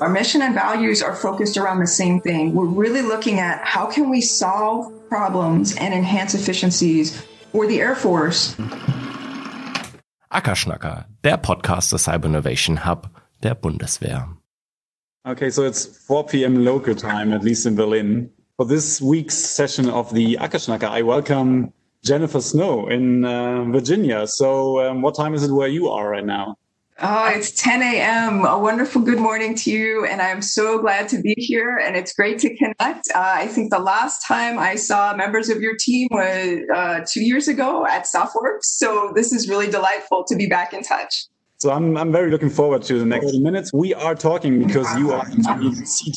Our mission and values are focused around the same thing. We're really looking at how can we solve problems and enhance efficiencies for the Air Force. Ackerschnacker, der Podcast des Cyber Innovation Hub der Bundeswehr. Okay, so it's 4 p.m. local time, at least in Berlin. For this week's session of the Ackerschnacker, I welcome Jennifer Snow in uh, Virginia. So, um, what time is it where you are right now? Oh, it's 10 a.m. A wonderful good morning to you. And I'm so glad to be here. And it's great to connect. Uh, I think the last time I saw members of your team was uh, two years ago at SOFWERX. So this is really delightful to be back in touch. So I'm, I'm very looking forward to the next 30 minutes. We are talking because you are the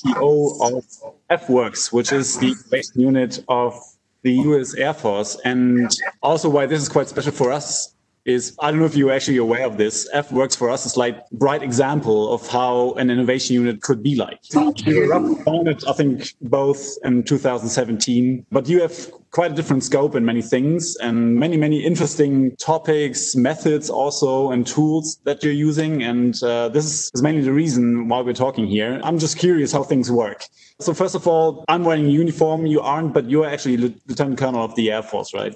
CTO of AFWERX, which is the base unit of the US Air Force. And also why this is quite special for us is I don't know if you're actually aware of this. AFWERX for us is like bright example of how an innovation unit could be like. You were founded, I think, both in 2017, but you have quite a different scope in many things and many, many interesting topics, methods also, and tools that you're using. And uh, this is mainly the reason why we're talking here. I'm just curious how things work. So first of all, I'm wearing a uniform. You aren't, but you're actually Lieutenant Colonel of the Air Force, right?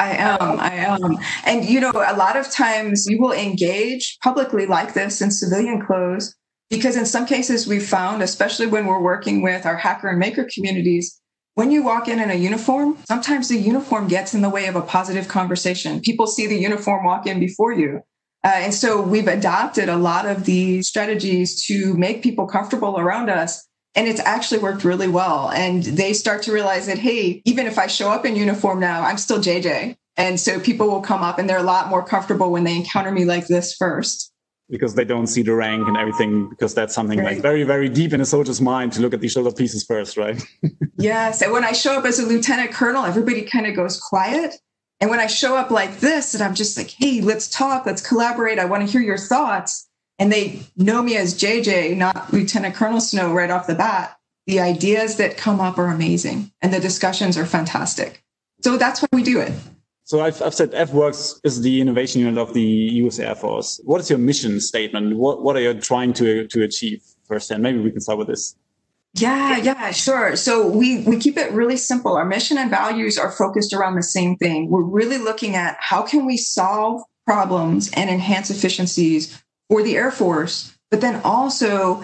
I am. I am. And, you know, a lot of times you will engage publicly like this in civilian clothes because in some cases we've found, especially when we're working with our hacker and maker communities, when you walk in in a uniform, sometimes the uniform gets in the way of a positive conversation. People see the uniform walk in before you. Uh, and so we've adopted a lot of these strategies to make people comfortable around us and it's actually worked really well. And they start to realize that, hey, even if I show up in uniform now, I'm still JJ. And so people will come up and they're a lot more comfortable when they encounter me like this first. Because they don't see the rank and everything, because that's something right. like very, very deep in a soldier's mind to look at the shoulder pieces first, right? yes. And when I show up as a lieutenant colonel, everybody kind of goes quiet. And when I show up like this, and I'm just like, hey, let's talk, let's collaborate. I want to hear your thoughts and they know me as JJ, not Lieutenant Colonel Snow right off the bat, the ideas that come up are amazing and the discussions are fantastic. So that's why we do it. So I've, I've said AFWERX is the innovation unit of the US Air Force. What is your mission statement? What, what are you trying to, to achieve first? And maybe we can start with this. Yeah, yeah, sure. So we we keep it really simple. Our mission and values are focused around the same thing. We're really looking at how can we solve problems and enhance efficiencies for the Air Force, but then also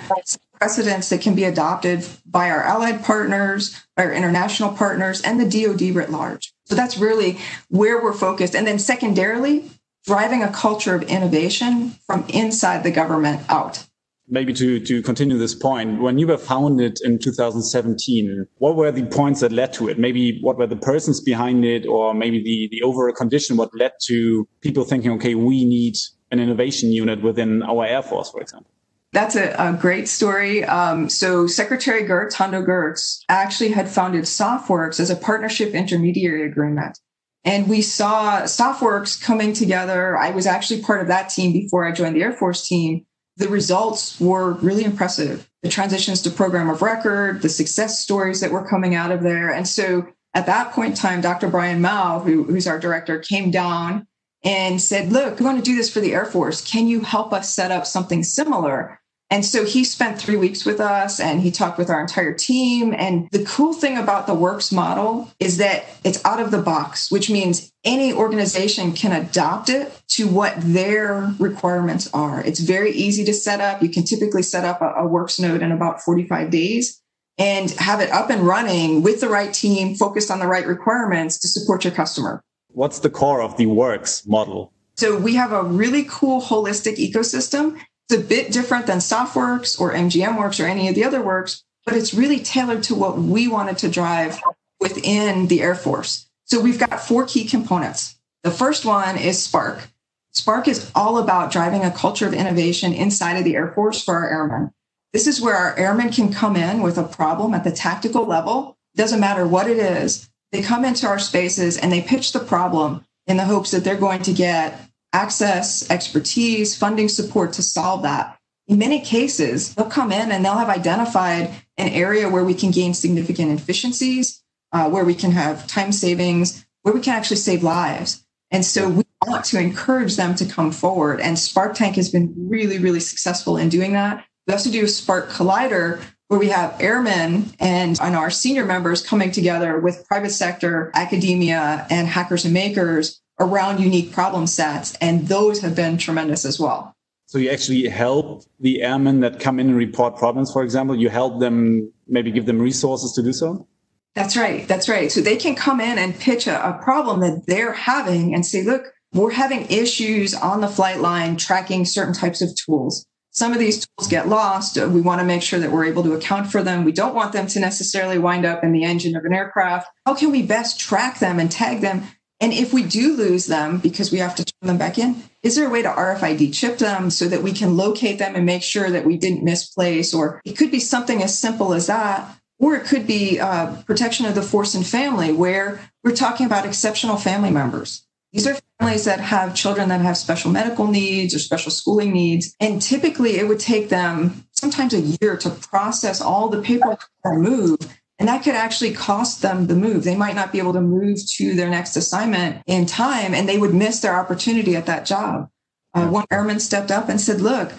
precedents that can be adopted by our allied partners, our international partners, and the DoD writ large. So that's really where we're focused. And then secondarily, driving a culture of innovation from inside the government out. Maybe to, to continue this point, when you were founded in 2017, what were the points that led to it? Maybe what were the persons behind it, or maybe the, the overall condition, what led to people thinking, okay, we need an innovation unit within our Air Force, for example? That's a, a great story. Um, so Secretary Geurts, Hondo Geurts, actually had founded SOFWERX as a partnership intermediary agreement. And we saw SOFWERX coming together. I was actually part of that team before I joined the Air Force team. The results were really impressive. The transitions to program of record, the success stories that were coming out of there. And so at that point in time, Dr. Brian Mao, who, who's our director, came down and said, Look, we want to do this for the Air Force. Can you help us set up something similar? And so he spent three weeks with us and he talked with our entire team. And the cool thing about the works model is that it's out of the box, which means any organization can adopt it to what their requirements are. It's very easy to set up. You can typically set up a, a works node in about 45 days and have it up and running with the right team, focused on the right requirements to support your customer what's the core of the works model? So we have a really cool holistic ecosystem. It's a bit different than SOFWERX or MGMWERX or any of the other works, but it's really tailored to what we wanted to drive within the Air Force. So we've got four key components. The first one is Spark. Spark is all about driving a culture of innovation inside of the Air Force for our airmen. This is where our airmen can come in with a problem at the tactical level. Doesn't matter what it is. They come into our spaces and they pitch the problem in the hopes that they're going to get access, expertise, funding support to solve that. In many cases, they'll come in and they'll have identified an area where we can gain significant efficiencies, uh, where we can have time savings, where we can actually save lives. And so we want to encourage them to come forward. And Spark Tank has been really, really successful in doing that. We also do a Spark Collider where we have airmen and, and our senior members coming together with private sector, academia, and hackers and makers around unique problem sets. And those have been tremendous as well. So you actually help the airmen that come in and report problems, for example, you help them maybe give them resources to do so? That's right. That's right. So they can come in and pitch a, a problem that they're having and say, look, we're having issues on the flight line tracking certain types of tools. Some of these tools get lost. We want to make sure that we're able to account for them. We don't want them to necessarily wind up in the engine of an aircraft. How can we best track them and tag them? And if we do lose them because we have to turn them back in, is there a way to RFID chip them so that we can locate them and make sure that we didn't misplace? Or it could be something as simple as that. Or it could be uh, protection of the force and family, where we're talking about exceptional family members. These are families that have children that have special medical needs or special schooling needs. And typically it would take them sometimes a year to process all the paperwork and move. And that could actually cost them the move. They might not be able to move to their next assignment in time and they would miss their opportunity at that job. Uh, one airman stepped up and said, Look,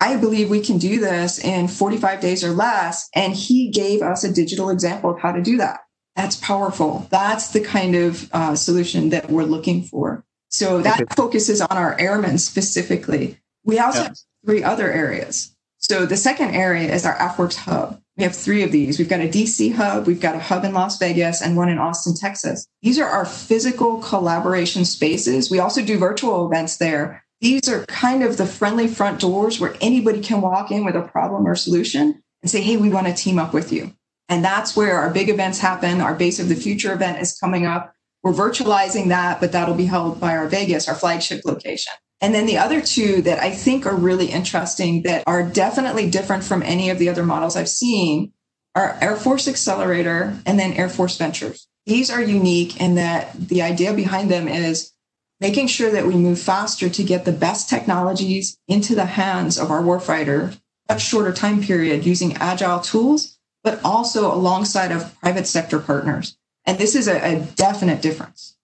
I believe we can do this in 45 days or less. And he gave us a digital example of how to do that. That's powerful. That's the kind of uh, solution that we're looking for. So that okay. focuses on our airmen specifically. We also yeah. have three other areas. So the second area is our AFWERX hub. We have three of these. We've got a DC hub, we've got a hub in Las Vegas, and one in Austin, Texas. These are our physical collaboration spaces. We also do virtual events there. These are kind of the friendly front doors where anybody can walk in with a problem or solution and say, hey, we want to team up with you. And that's where our big events happen. Our Base of the Future event is coming up. We're virtualizing that, but that'll be held by our Vegas, our flagship location. And then the other two that I think are really interesting that are definitely different from any of the other models I've seen are Air Force Accelerator and then Air Force Ventures. These are unique in that the idea behind them is making sure that we move faster to get the best technologies into the hands of our warfighter, a shorter time period using agile tools but also alongside of private sector partners. And this is a, a definite difference.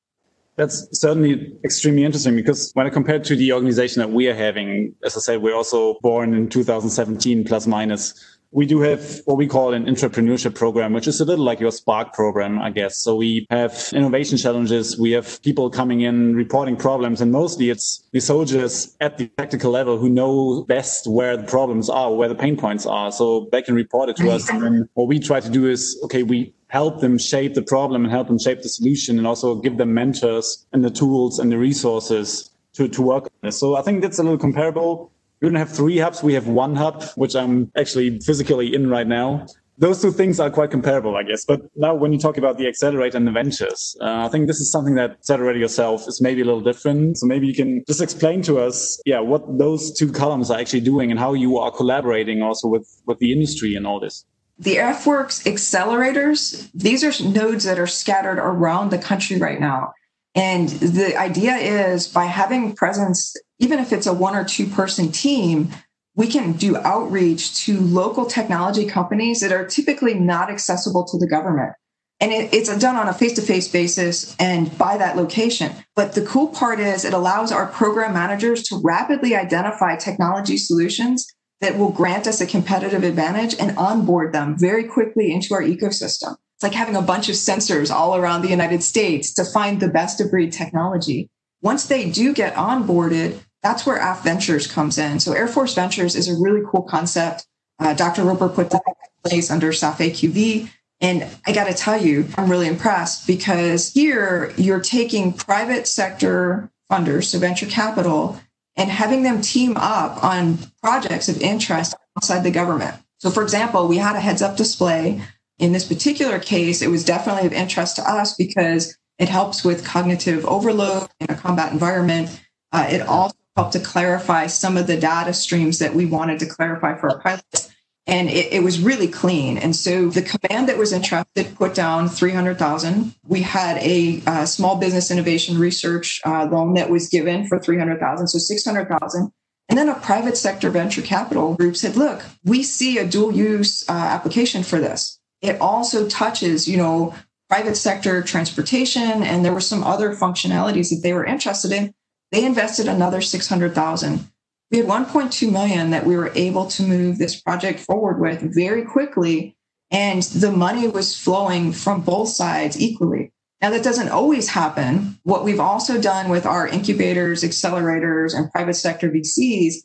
That's certainly extremely interesting because when I compare to the organization that we are having, as I said, we're also born in 2017 plus minus we do have what we call an entrepreneurship program, which is a little like your Spark program, I guess. So we have innovation challenges. We have people coming in reporting problems, and mostly it's the soldiers at the tactical level who know best where the problems are, where the pain points are. So they can report it to us. And then what we try to do is, okay, we help them shape the problem and help them shape the solution and also give them mentors and the tools and the resources to, to work on this. So I think that's a little comparable we don't have three hubs. We have one hub, which I'm actually physically in right now. Those two things are quite comparable, I guess. But now when you talk about the accelerator and the ventures, uh, I think this is something that Accelerator yourself is maybe a little different. So maybe you can just explain to us, yeah, what those two columns are actually doing and how you are collaborating also with, with the industry and all this. The AFWERX accelerators, these are nodes that are scattered around the country right now. And the idea is by having presence even if it's a one or two person team, we can do outreach to local technology companies that are typically not accessible to the government. And it, it's done on a face to face basis and by that location. But the cool part is it allows our program managers to rapidly identify technology solutions that will grant us a competitive advantage and onboard them very quickly into our ecosystem. It's like having a bunch of sensors all around the United States to find the best of breed technology. Once they do get onboarded, that's where AF Ventures comes in. So Air Force Ventures is a really cool concept. Uh, Dr. Roper put that in place under SAF AQV. And I got to tell you, I'm really impressed because here you're taking private sector funders, so venture capital, and having them team up on projects of interest outside the government. So, for example, we had a heads up display. In this particular case, it was definitely of interest to us because it helps with cognitive overload in a combat environment. Uh, it also helped to clarify some of the data streams that we wanted to clarify for our pilots. And it, it was really clean. And so the command that was entrusted put down 300,000. We had a uh, small business innovation research uh, loan that was given for 300,000. So 600,000. And then a private sector venture capital group said, look, we see a dual use uh, application for this. It also touches, you know, private sector transportation. And there were some other functionalities that they were interested in. They invested another 600,000. We had 1.2 million that we were able to move this project forward with very quickly. And the money was flowing from both sides equally. Now, that doesn't always happen. What we've also done with our incubators, accelerators, and private sector VCs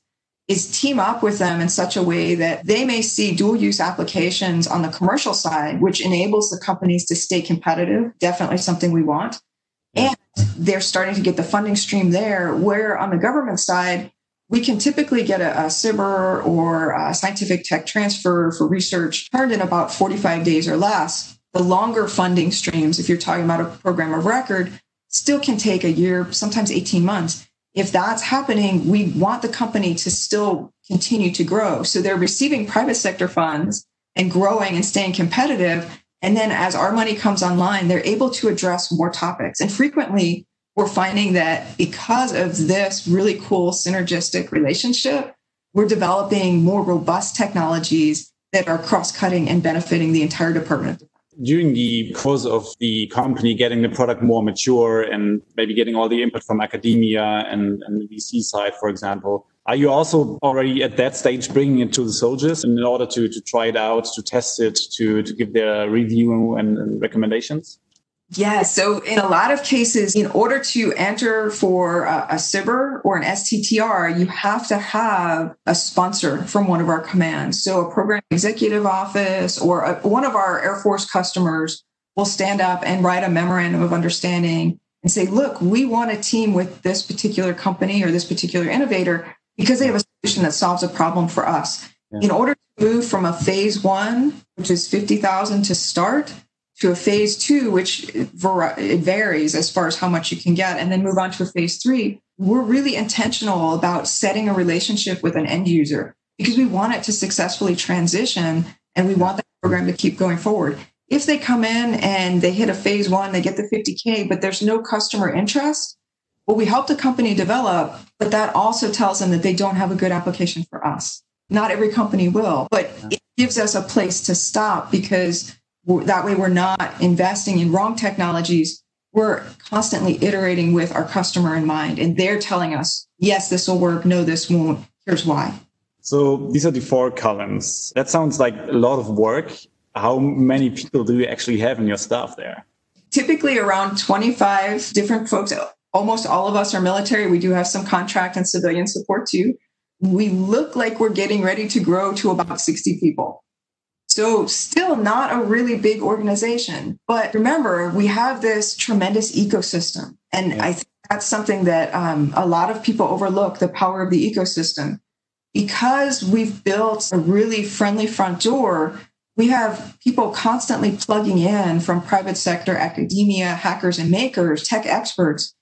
is team up with them in such a way that they may see dual use applications on the commercial side, which enables the companies to stay competitive. Definitely something we want. And they're starting to get the funding stream there, where on the government side, we can typically get a, a SBIR or a scientific tech transfer for research turned in about 45 days or less. The longer funding streams, if you're talking about a program of record, still can take a year, sometimes 18 months if that's happening, we want the company to still continue to grow. So they're receiving private sector funds and growing and staying competitive. And then as our money comes online, they're able to address more topics. And frequently, we're finding that because of this really cool synergistic relationship, we're developing more robust technologies that are cross cutting and benefiting the entire department during the course of the company getting the product more mature and maybe getting all the input from academia and, and the VC side, for example, are you also already at that stage bringing it to the soldiers in order to, to try it out, to test it, to, to give their review and, and recommendations? Yeah. So in a lot of cases, in order to enter for a, a SBIR or an STTR, you have to have a sponsor from one of our commands. So a program executive office or a, one of our Air Force customers will stand up and write a memorandum of understanding and say, look, we want a team with this particular company or this particular innovator because they have a solution that solves a problem for us. Yeah. In order to move from a phase one, which is 50,000 to start, to a phase two, which it varies as far as how much you can get, and then move on to a phase three, we're really intentional about setting a relationship with an end user because we want it to successfully transition and we want the program to keep going forward. If they come in and they hit a phase one, they get the 50K, but there's no customer interest, well, we help the company develop, but that also tells them that they don't have a good application for us. Not every company will, but it gives us a place to stop because that way, we're not investing in wrong technologies. We're constantly iterating with our customer in mind, and they're telling us, yes, this will work. No, this won't. Here's why. So these are the four columns. That sounds like a lot of work. How many people do you actually have in your staff there? Typically around 25 different folks. Almost all of us are military. We do have some contract and civilian support too. We look like we're getting ready to grow to about 60 people. So, still not a really big organization. But remember, we have this tremendous ecosystem. And yeah. I think that's something that um, a lot of people overlook the power of the ecosystem. Because we've built a really friendly front door, we have people constantly plugging in from private sector, academia, hackers and makers, tech experts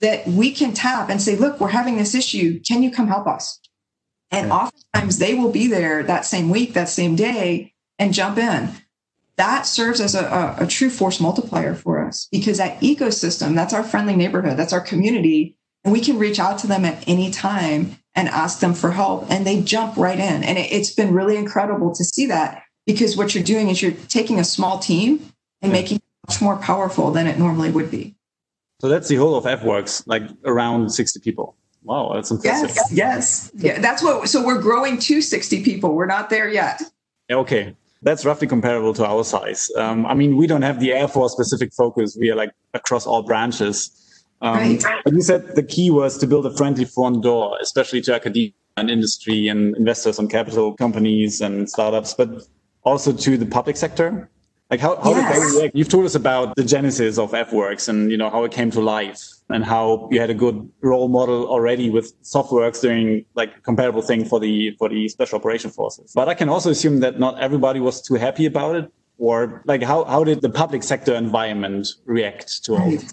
that we can tap and say, look, we're having this issue. Can you come help us? And oftentimes they will be there that same week, that same day, and jump in. That serves as a, a, a true force multiplier for us because that ecosystem, that's our friendly neighborhood, that's our community. And we can reach out to them at any time and ask them for help. And they jump right in. And it, it's been really incredible to see that because what you're doing is you're taking a small team and making it much more powerful than it normally would be. So that's the whole of AFWERX, like around 60 people. Wow, that's impressive. Yes, yes. Yeah, that's what so we're growing to 60 people. We're not there yet. Okay that's roughly comparable to our size. Um, I mean, we don't have the Air Force specific focus. We are like across all branches. Um, right. But you said the key was to build a friendly front door, especially to academia and industry and investors and capital companies and startups, but also to the public sector. Like how, how yes. did they react? You've told us about the genesis of AFWERX and you know how it came to life and how you had a good role model already with SOFWERX doing like a comparable thing for the for the special operation forces. But I can also assume that not everybody was too happy about it. Or like how, how did the public sector environment react to all this?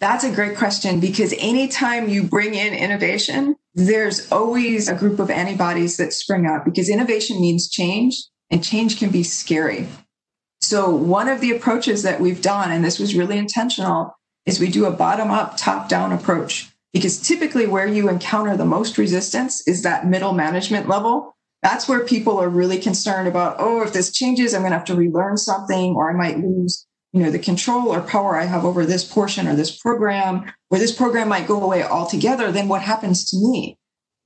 That's a great question because anytime you bring in innovation, there's always a group of antibodies that spring up because innovation means change and change can be scary. So, one of the approaches that we've done, and this was really intentional, is we do a bottom up, top down approach. Because typically, where you encounter the most resistance is that middle management level. That's where people are really concerned about, oh, if this changes, I'm going to have to relearn something, or I might lose, you know, the control or power I have over this portion or this program, or this program might go away altogether. Then what happens to me?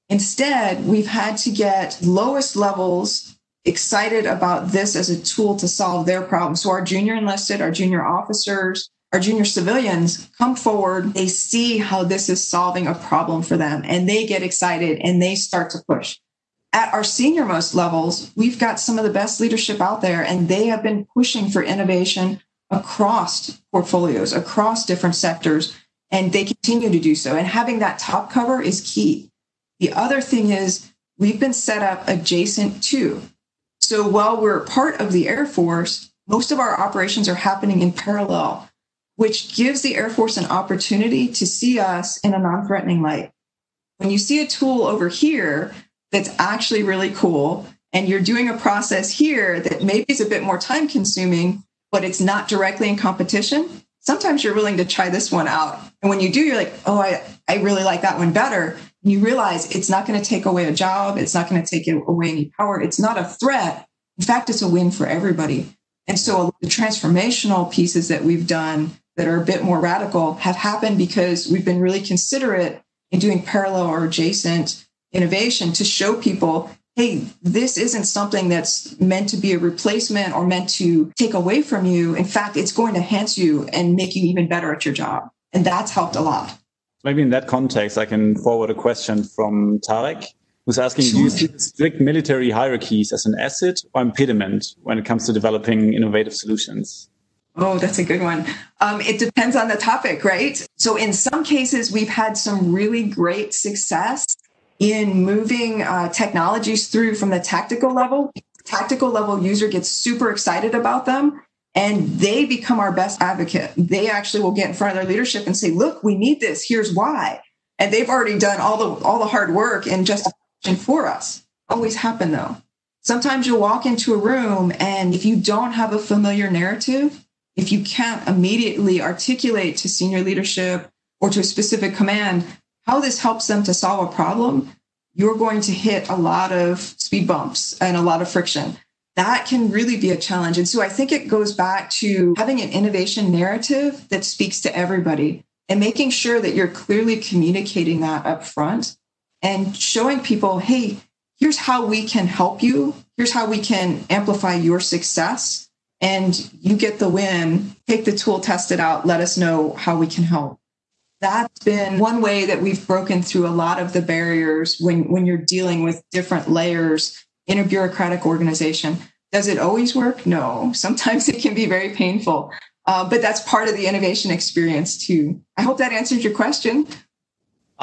Instead, we've had to get lowest levels excited about this as a tool to solve their problem. So our junior enlisted, our junior officers, our junior civilians come forward, they see how this is solving a problem for them and they get excited and they start to push. At our senior most levels, we've got some of the best leadership out there and they have been pushing for innovation across portfolios, across different sectors, and they continue to do so. And having that top cover is key. The other thing is we've been set up adjacent to. So while we're part of the Air Force, most of our operations are happening in parallel which gives the Air Force an opportunity to see us in a non threatening light. When you see a tool over here that's actually really cool, and you're doing a process here that maybe is a bit more time consuming, but it's not directly in competition, sometimes you're willing to try this one out. And when you do, you're like, oh, I, I really like that one better. You realize it's not going to take away a job, it's not going to take away any power, it's not a threat. In fact, it's a win for everybody. And so the transformational pieces that we've done that are a bit more radical have happened because we've been really considerate in doing parallel or adjacent innovation to show people hey, this isn't something that's meant to be a replacement or meant to take away from you. In fact, it's going to enhance you and make you even better at your job. And that's helped a lot. Maybe in that context, I can forward a question from Tarek, who's asking sure. Do you see strict military hierarchies as an asset or impediment when it comes to developing innovative solutions? Oh, that's a good one. Um, it depends on the topic, right? So, in some cases, we've had some really great success in moving uh, technologies through from the tactical level. Tactical level user gets super excited about them and they become our best advocate. They actually will get in front of their leadership and say, look, we need this. Here's why. And they've already done all the all the hard work and justification for us. Always happen though. Sometimes you'll walk into a room and if you don't have a familiar narrative, if you can't immediately articulate to senior leadership or to a specific command how this helps them to solve a problem, you're going to hit a lot of speed bumps and a lot of friction. That can really be a challenge. And so I think it goes back to having an innovation narrative that speaks to everybody and making sure that you're clearly communicating that up front and showing people, hey, here's how we can help you. Here's how we can amplify your success and you get the win, take the tool, test it out, let us know how we can help. That's been one way that we've broken through a lot of the barriers when, when you're dealing with different layers in a bureaucratic organization. Does it always work? No. Sometimes it can be very painful, uh, but that's part of the innovation experience too. I hope that answers your question.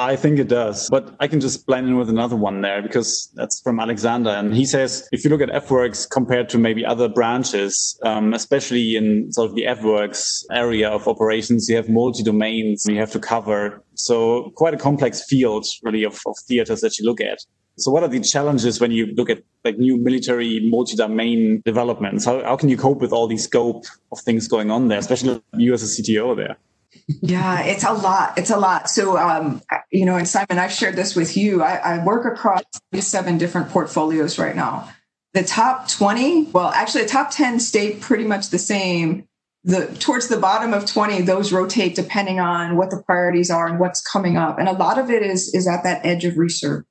I think it does, but I can just blend in with another one there because that's from Alexander. And he says, if you look at AFWERX compared to maybe other branches, um, especially in sort of the AFWERX area of operations, you have multi domains and you have to cover. So quite a complex field really of, of theaters that you look at. So what are the challenges when you look at like new military multi-domain developments? How, how can you cope with all the scope of things going on there, especially you as a CTO there? yeah, it's a lot. It's a lot. So, um, you know, and Simon, I've shared this with you. I, I work across seven different portfolios right now. The top 20, well, actually, the top 10 stay pretty much the same. The towards the bottom of 20, those rotate depending on what the priorities are and what's coming up. And a lot of it is is at that edge of research.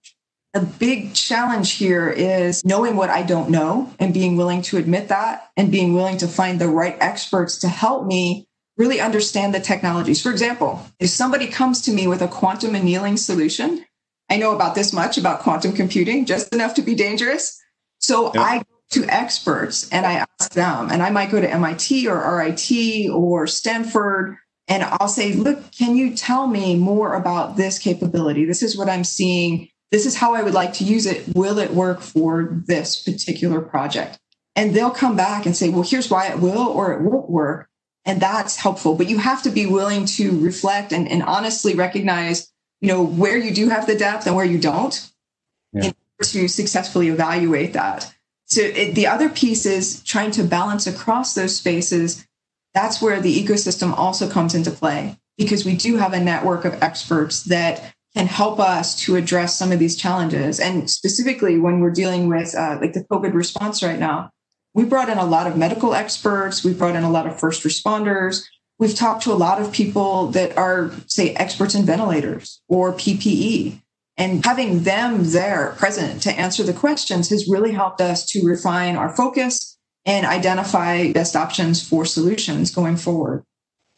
A big challenge here is knowing what I don't know and being willing to admit that and being willing to find the right experts to help me really understand the technologies. For example, if somebody comes to me with a quantum annealing solution, I know about this much about quantum computing, just enough to be dangerous. So I go to experts and I ask them, and I might go to MIT or RIT or Stanford, and I'll say, look, can you tell me more about this capability? This is what I'm seeing. This is how I would like to use it. Will it work for this particular project? And they'll come back and say, well, here's why it will or it won't work and that's helpful but you have to be willing to reflect and, and honestly recognize you know where you do have the depth and where you don't yeah. in order to successfully evaluate that so it, the other piece is trying to balance across those spaces that's where the ecosystem also comes into play because we do have a network of experts that can help us to address some of these challenges and specifically when we're dealing with uh, like the covid response right now we brought in a lot of medical experts. We brought in a lot of first responders. We've talked to a lot of people that are, say, experts in ventilators or PPE. And having them there present to answer the questions has really helped us to refine our focus and identify best options for solutions going forward.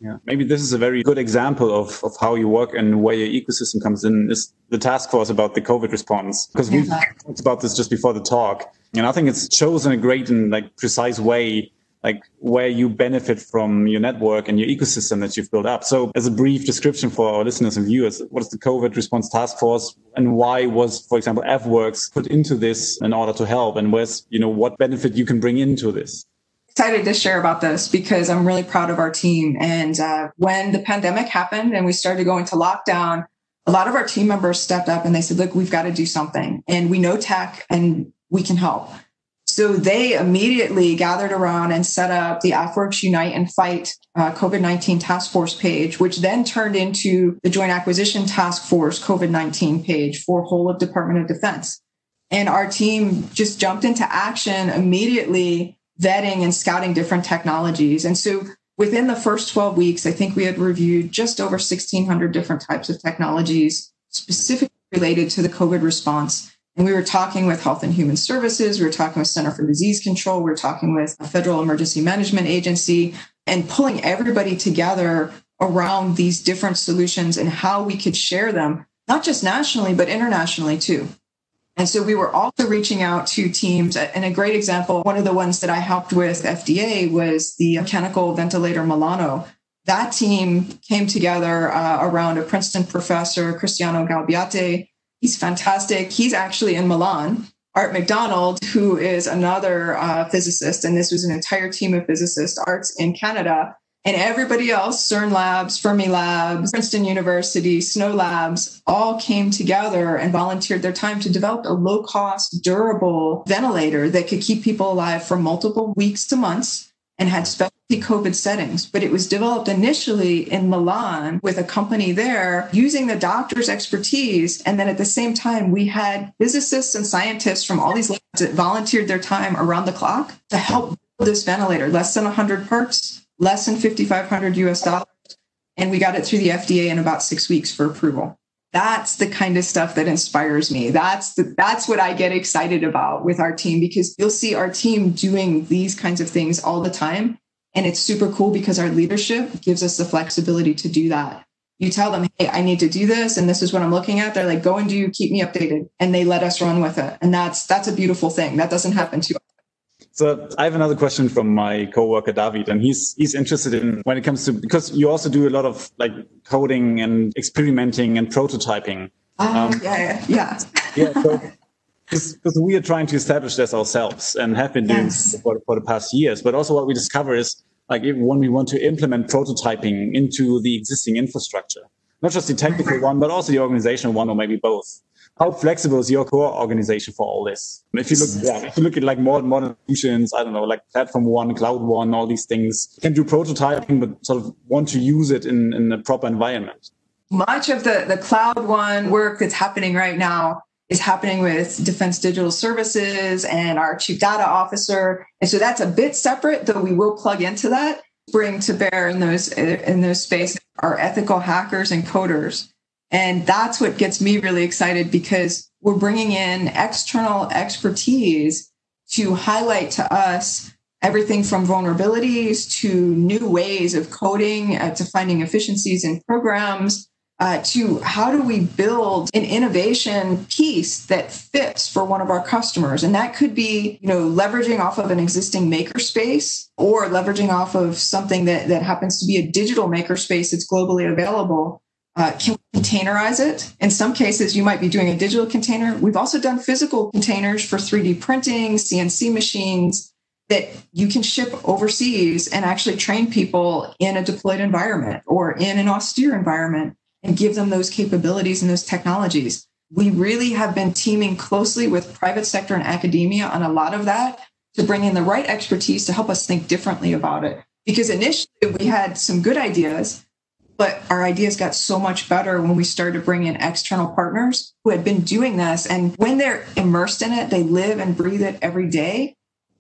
Yeah, maybe this is a very good example of, of how you work and where your ecosystem comes in is the task force about the COVID response. Because we talked about this just before the talk. And I think it's chosen a great and like precise way like where you benefit from your network and your ecosystem that you've built up. So as a brief description for our listeners and viewers, what is the COVID response task force and why was, for example, AFWERX put into this in order to help? And where's, you know, what benefit you can bring into this? Excited to share about this because I'm really proud of our team. And uh, when the pandemic happened and we started going to lockdown, a lot of our team members stepped up and they said, look, we've got to do something and we know tech and we can help. So they immediately gathered around and set up the AFWERX Unite and Fight uh, COVID 19 task force page, which then turned into the Joint Acquisition Task Force COVID 19 page for whole of Department of Defense. And our team just jumped into action immediately, vetting and scouting different technologies. And so within the first 12 weeks, I think we had reviewed just over 1,600 different types of technologies specifically related to the COVID response. And we were talking with Health and Human Services, we were talking with Center for Disease Control, we were talking with a Federal Emergency Management Agency, and pulling everybody together around these different solutions and how we could share them, not just nationally, but internationally too. And so we were also reaching out to teams. And a great example, one of the ones that I helped with FDA was the mechanical ventilator Milano. That team came together uh, around a Princeton professor, Cristiano Galbiati, He's fantastic. He's actually in Milan. Art McDonald, who is another uh, physicist, and this was an entire team of physicists, Art's in Canada, and everybody else, CERN Labs, Fermi Labs, Princeton University, Snow Labs, all came together and volunteered their time to develop a low cost, durable ventilator that could keep people alive for multiple weeks to months and had specialty COVID settings. But it was developed initially in Milan with a company there using the doctor's expertise. And then at the same time, we had physicists and scientists from all these labs that volunteered their time around the clock to help build this ventilator. Less than 100 parts, less than 5,500 US dollars. And we got it through the FDA in about six weeks for approval. That's the kind of stuff that inspires me. That's the that's what i get excited about with our team because you'll see our team doing these kinds of things all the time and it's super cool because our leadership gives us the flexibility to do that. You tell them hey i need to do this and this is what i'm looking at. They're like go and do keep me updated and they let us run with it and that's that's a beautiful thing. That doesn't happen too so I have another question from my coworker David, and he's he's interested in when it comes to because you also do a lot of like coding and experimenting and prototyping. Uh, um, yeah, yeah, yeah. So because we are trying to establish this ourselves and have been doing yes. for, for the past years. But also what we discover is like when we want to implement prototyping into the existing infrastructure, not just the technical one, but also the organizational one, or maybe both how flexible is your core organization for all this? If you look, yeah, if you look at like more modern solutions, I don't know, like platform one, cloud one, all these things can do prototyping, but sort of want to use it in, in a proper environment. Much of the, the cloud one work that's happening right now is happening with Defense Digital Services and our chief data officer. And so that's a bit separate, though we will plug into that, bring to bear in those in those spaces our ethical hackers and coders and that's what gets me really excited because we're bringing in external expertise to highlight to us everything from vulnerabilities to new ways of coding uh, to finding efficiencies in programs uh, to how do we build an innovation piece that fits for one of our customers. And that could be you know leveraging off of an existing makerspace or leveraging off of something that, that happens to be a digital makerspace that's globally available uh, can containerize it. In some cases, you might be doing a digital container. We've also done physical containers for 3D printing, CNC machines that you can ship overseas and actually train people in a deployed environment or in an austere environment and give them those capabilities and those technologies. We really have been teaming closely with private sector and academia on a lot of that to bring in the right expertise to help us think differently about it. Because initially we had some good ideas, but our ideas got so much better when we started to bring in external partners who had been doing this. And when they're immersed in it, they live and breathe it every day.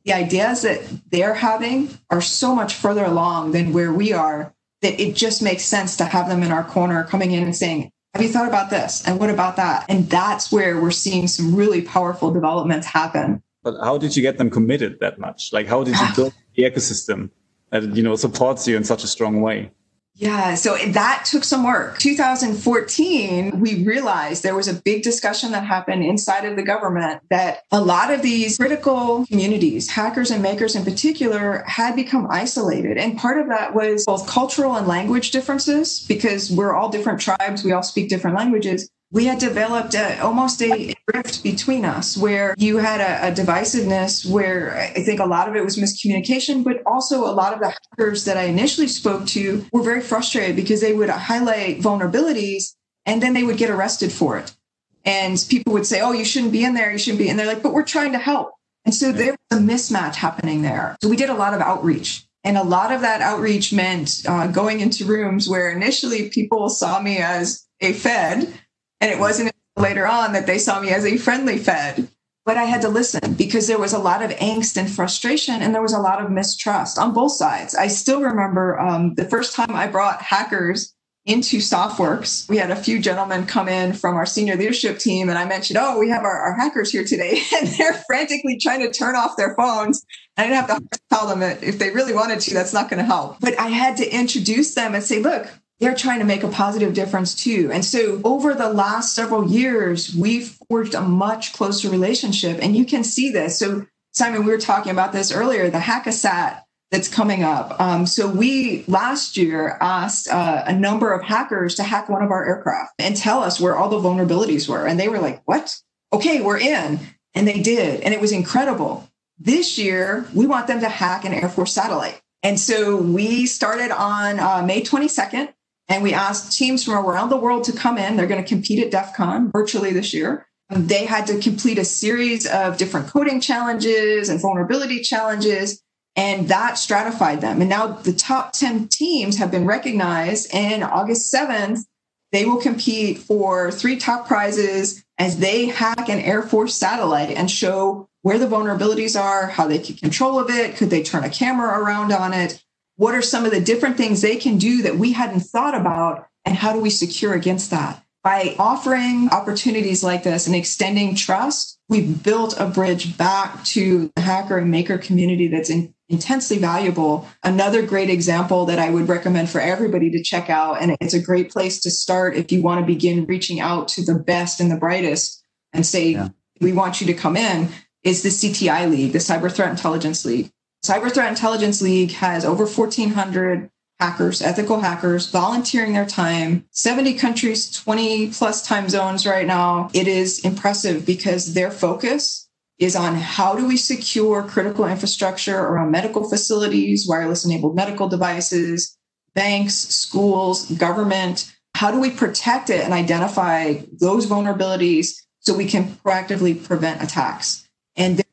The ideas that they're having are so much further along than where we are that it just makes sense to have them in our corner coming in and saying, have you thought about this? And what about that? And that's where we're seeing some really powerful developments happen. But how did you get them committed that much? Like, how did you build the ecosystem that, you know, supports you in such a strong way? Yeah, so that took some work. 2014, we realized there was a big discussion that happened inside of the government that a lot of these critical communities, hackers and makers in particular, had become isolated. And part of that was both cultural and language differences because we're all different tribes, we all speak different languages we had developed a, almost a rift between us where you had a, a, divisiveness where I think a lot of it was miscommunication, but also a lot of the hackers that I initially spoke to were very frustrated because they would highlight vulnerabilities and then they would get arrested for it. And people would say, Oh, you shouldn't be in there. You shouldn't be. And they're like, but we're trying to help. And so there was a mismatch happening there. So we did a lot of outreach. And a lot of that outreach meant uh, going into rooms where initially people saw me as a Fed and it wasn't later on that they saw me as a friendly Fed. But I had to listen because there was a lot of angst and frustration, and there was a lot of mistrust on both sides. I still remember um, the first time I brought hackers into SOFWERX. We had a few gentlemen come in from our senior leadership team, and I mentioned, Oh, we have our, our hackers here today. And they're frantically trying to turn off their phones. I didn't have to tell them that if they really wanted to, that's not going to help. But I had to introduce them and say, Look, they're trying to make a positive difference too. And so over the last several years, we've forged a much closer relationship. And you can see this. So, Simon, we were talking about this earlier the Hack-A-Sat that's coming up. Um, so, we last year asked uh, a number of hackers to hack one of our aircraft and tell us where all the vulnerabilities were. And they were like, what? Okay, we're in. And they did. And it was incredible. This year, we want them to hack an Air Force satellite. And so we started on uh, May 22nd and we asked teams from around the world to come in. They're going to compete at DEF CON virtually this year. They had to complete a series of different coding challenges and vulnerability challenges, and that stratified them. And now the top 10 teams have been recognized. And August 7th, they will compete for three top prizes as they hack an Air Force satellite and show where the vulnerabilities are, how they keep control of it, could they turn a camera around on it, what are some of the different things they can do that we hadn't thought about? And how do we secure against that? By offering opportunities like this and extending trust, we've built a bridge back to the hacker and maker community that's in, intensely valuable. Another great example that I would recommend for everybody to check out, and it's a great place to start if you want to begin reaching out to the best and the brightest and say, yeah. we want you to come in, is the CTI League, the Cyber Threat Intelligence League. Cyber Threat Intelligence League has over 1,400 hackers, ethical hackers, volunteering their time, 70 countries, 20 plus time zones right now. It is impressive because their focus is on how do we secure critical infrastructure around medical facilities, wireless enabled medical devices, banks, schools, government. How do we protect it and identify those vulnerabilities so we can proactively prevent attacks?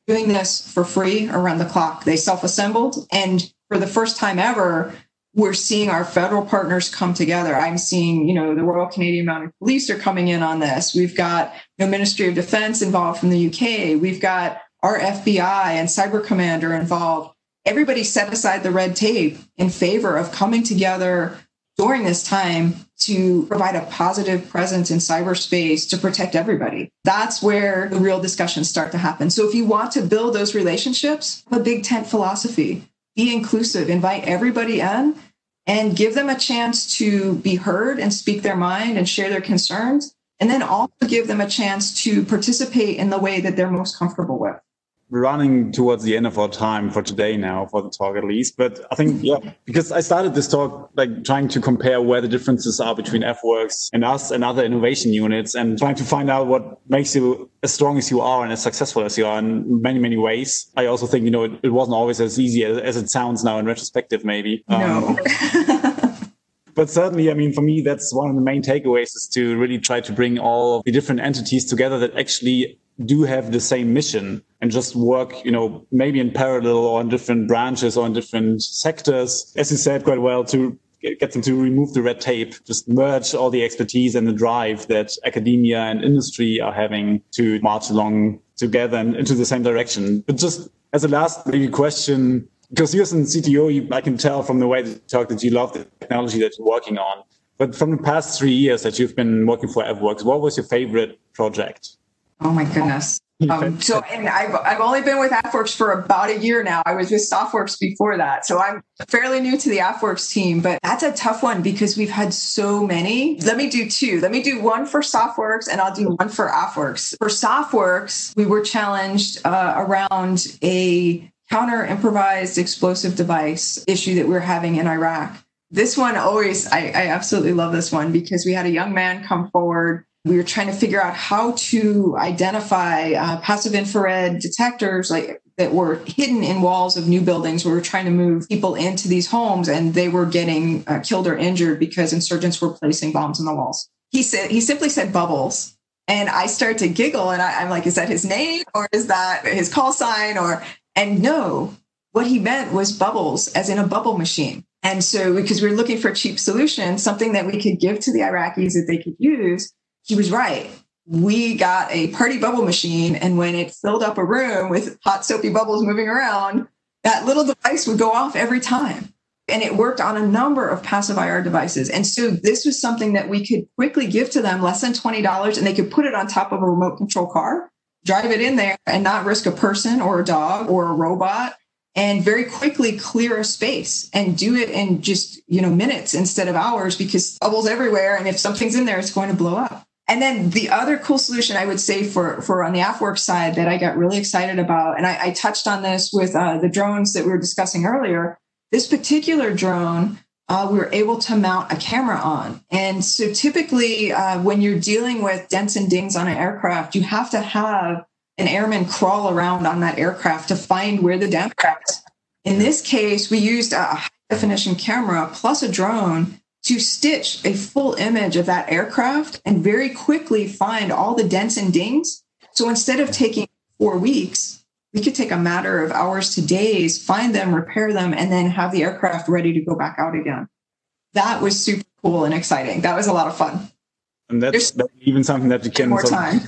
Doing this for free around the clock. They self assembled. And for the first time ever, we're seeing our federal partners come together. I'm seeing, you know, the Royal Canadian Mounted Police are coming in on this. We've got the Ministry of Defense involved from the UK. We've got our FBI and Cyber Commander involved. Everybody set aside the red tape in favor of coming together during this time to provide a positive presence in cyberspace to protect everybody. That's where the real discussions start to happen. So if you want to build those relationships, a big tent philosophy, be inclusive, invite everybody in and give them a chance to be heard and speak their mind and share their concerns. And then also give them a chance to participate in the way that they're most comfortable with running towards the end of our time for today now for the talk at least. But i think yeah because i started this talk like trying to compare where the differences are between AFWERX and us and other innovation units and trying to find out what makes you as strong as you are and as successful as you are in many many ways. I also think you know it, it wasn't always as easy as, as, it sounds now in retrospective maybe. No. Um, but certainly, I mean, for me, that's one of the main takeaways is to really try to bring all the different entities together that actually do have the same mission and just work, you know, maybe in parallel or in different branches or in different sectors, as you said quite well, to get them to remove the red tape, just merge all the expertise and the drive that academia and industry are having to march along together and into the same direction. But just as a last maybe question, because you're in CTO, you, I can tell from the way that you talk that you love the technology that you're working on. But from the past three years that you've been working for AFWERX, what was your favorite project? Oh my goodness. Um, so, and I've, I've only been with AFWERX for about a year now. I was with SOFWERX before that. So I'm fairly new to the AFWERX team, but that's a tough one because we've had so many. Let me do two. Let me do one for SOFWERX and I'll do one for AFWERX. For SOFWERX, we were challenged uh, around a counter improvised explosive device issue that we we're having in Iraq. This one always, I, I absolutely love this one because we had a young man come forward we were trying to figure out how to identify uh, passive infrared detectors like that were hidden in walls of new buildings. We were trying to move people into these homes, and they were getting uh, killed or injured because insurgents were placing bombs in the walls. He said he simply said bubbles, and I started to giggle, and I, I'm like, "Is that his name, or is that his call sign?" Or and no, what he meant was bubbles, as in a bubble machine. And so, because we were looking for a cheap solution, something that we could give to the Iraqis that they could use he was right. We got a party bubble machine, and when it filled up a room with hot, soapy bubbles moving around, that little device would go off every time. And it worked on a number of passive IR devices. And so this was something that we could quickly give to them less than $20, and they could put it on top of a remote control car, drive it in there, and not risk a person or a dog or a robot and very quickly clear a space and do it in just you know minutes instead of hours because bubbles everywhere and if something's in there it's going to blow up and then the other cool solution I would say for for on the AFWERX side that I got really excited about, and I, I touched on this with uh, the drones that we were discussing earlier. This particular drone, uh, we were able to mount a camera on, and so typically uh, when you're dealing with dents and dings on an aircraft, you have to have an airman crawl around on that aircraft to find where the dent is. In this case, we used a high definition camera plus a drone to stitch a full image of that aircraft and very quickly find all the dents and dings. So instead of taking four weeks, we could take a matter of hours to days, find them, repair them, and then have the aircraft ready to go back out again. That was super cool and exciting. That was a lot of fun. And that's, that's even something that you can more time.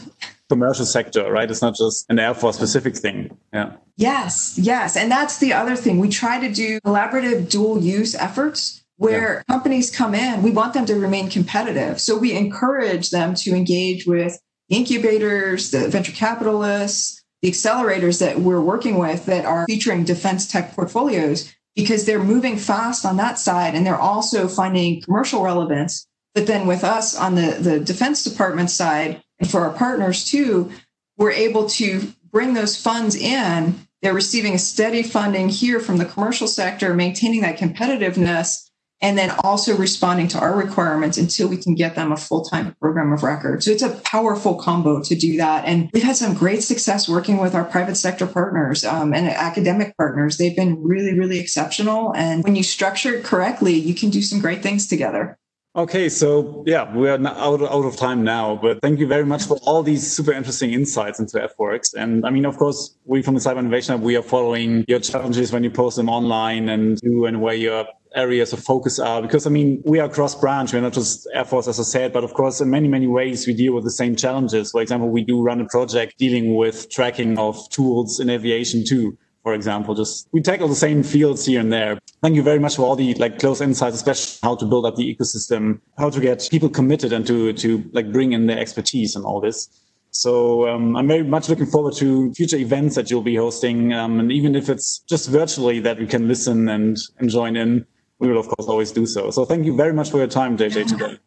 commercial sector, right? It's not just an Air Force specific thing. Yeah. Yes, yes. And that's the other thing. We try to do collaborative dual use efforts where yeah. companies come in, we want them to remain competitive. So we encourage them to engage with incubators, the venture capitalists, the accelerators that we're working with that are featuring defense tech portfolios because they're moving fast on that side and they're also finding commercial relevance. But then with us on the, the defense department side and for our partners too, we're able to bring those funds in. They're receiving a steady funding here from the commercial sector, maintaining that competitiveness and then also responding to our requirements until we can get them a full-time program of record. So it's a powerful combo to do that. And we've had some great success working with our private sector partners um, and academic partners. They've been really, really exceptional. And when you structure it correctly, you can do some great things together. Okay, so yeah, we are out, out of time now, but thank you very much for all these super interesting insights into AFWERX. And I mean, of course, we from the Cyber Innovation Hub, we are following your challenges when you post them online and do and where your areas of focus are because I mean we are cross branch we're not just Air Force as I said but of course in many many ways we deal with the same challenges. For example we do run a project dealing with tracking of tools in aviation too for example. Just we tackle the same fields here and there. Thank you very much for all the like close insights especially how to build up the ecosystem how to get people committed and to to like bring in their expertise and all this. So um, I'm very much looking forward to future events that you'll be hosting, um, and even if it's just virtually that we can listen and, and join in, we will of course always do so. So thank you very much for your time, JJ, today.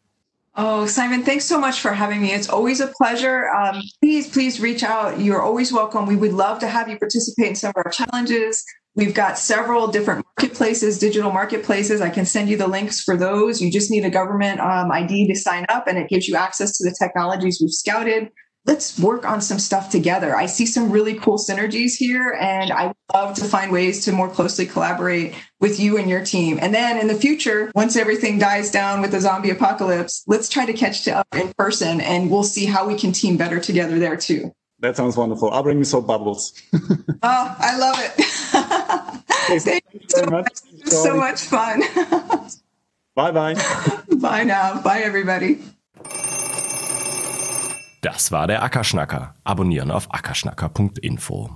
Oh, Simon, thanks so much for having me. It's always a pleasure. Um, please, please reach out. You're always welcome. We would love to have you participate in some of our challenges. We've got several different marketplaces, digital marketplaces. I can send you the links for those. You just need a government um, ID to sign up, and it gives you access to the technologies we've scouted let's work on some stuff together. I see some really cool synergies here, and I love to find ways to more closely collaborate with you and your team. And then in the future, once everything dies down with the zombie apocalypse, let's try to catch up in person and we'll see how we can team better together there too. That sounds wonderful. I'll bring you some bubbles. oh, I love it. Thank, you so much. so much fun. bye bye. Bye now. Bye, everybody. Das war der Ackerschnacker. Abonnieren auf ackerschnacker.info.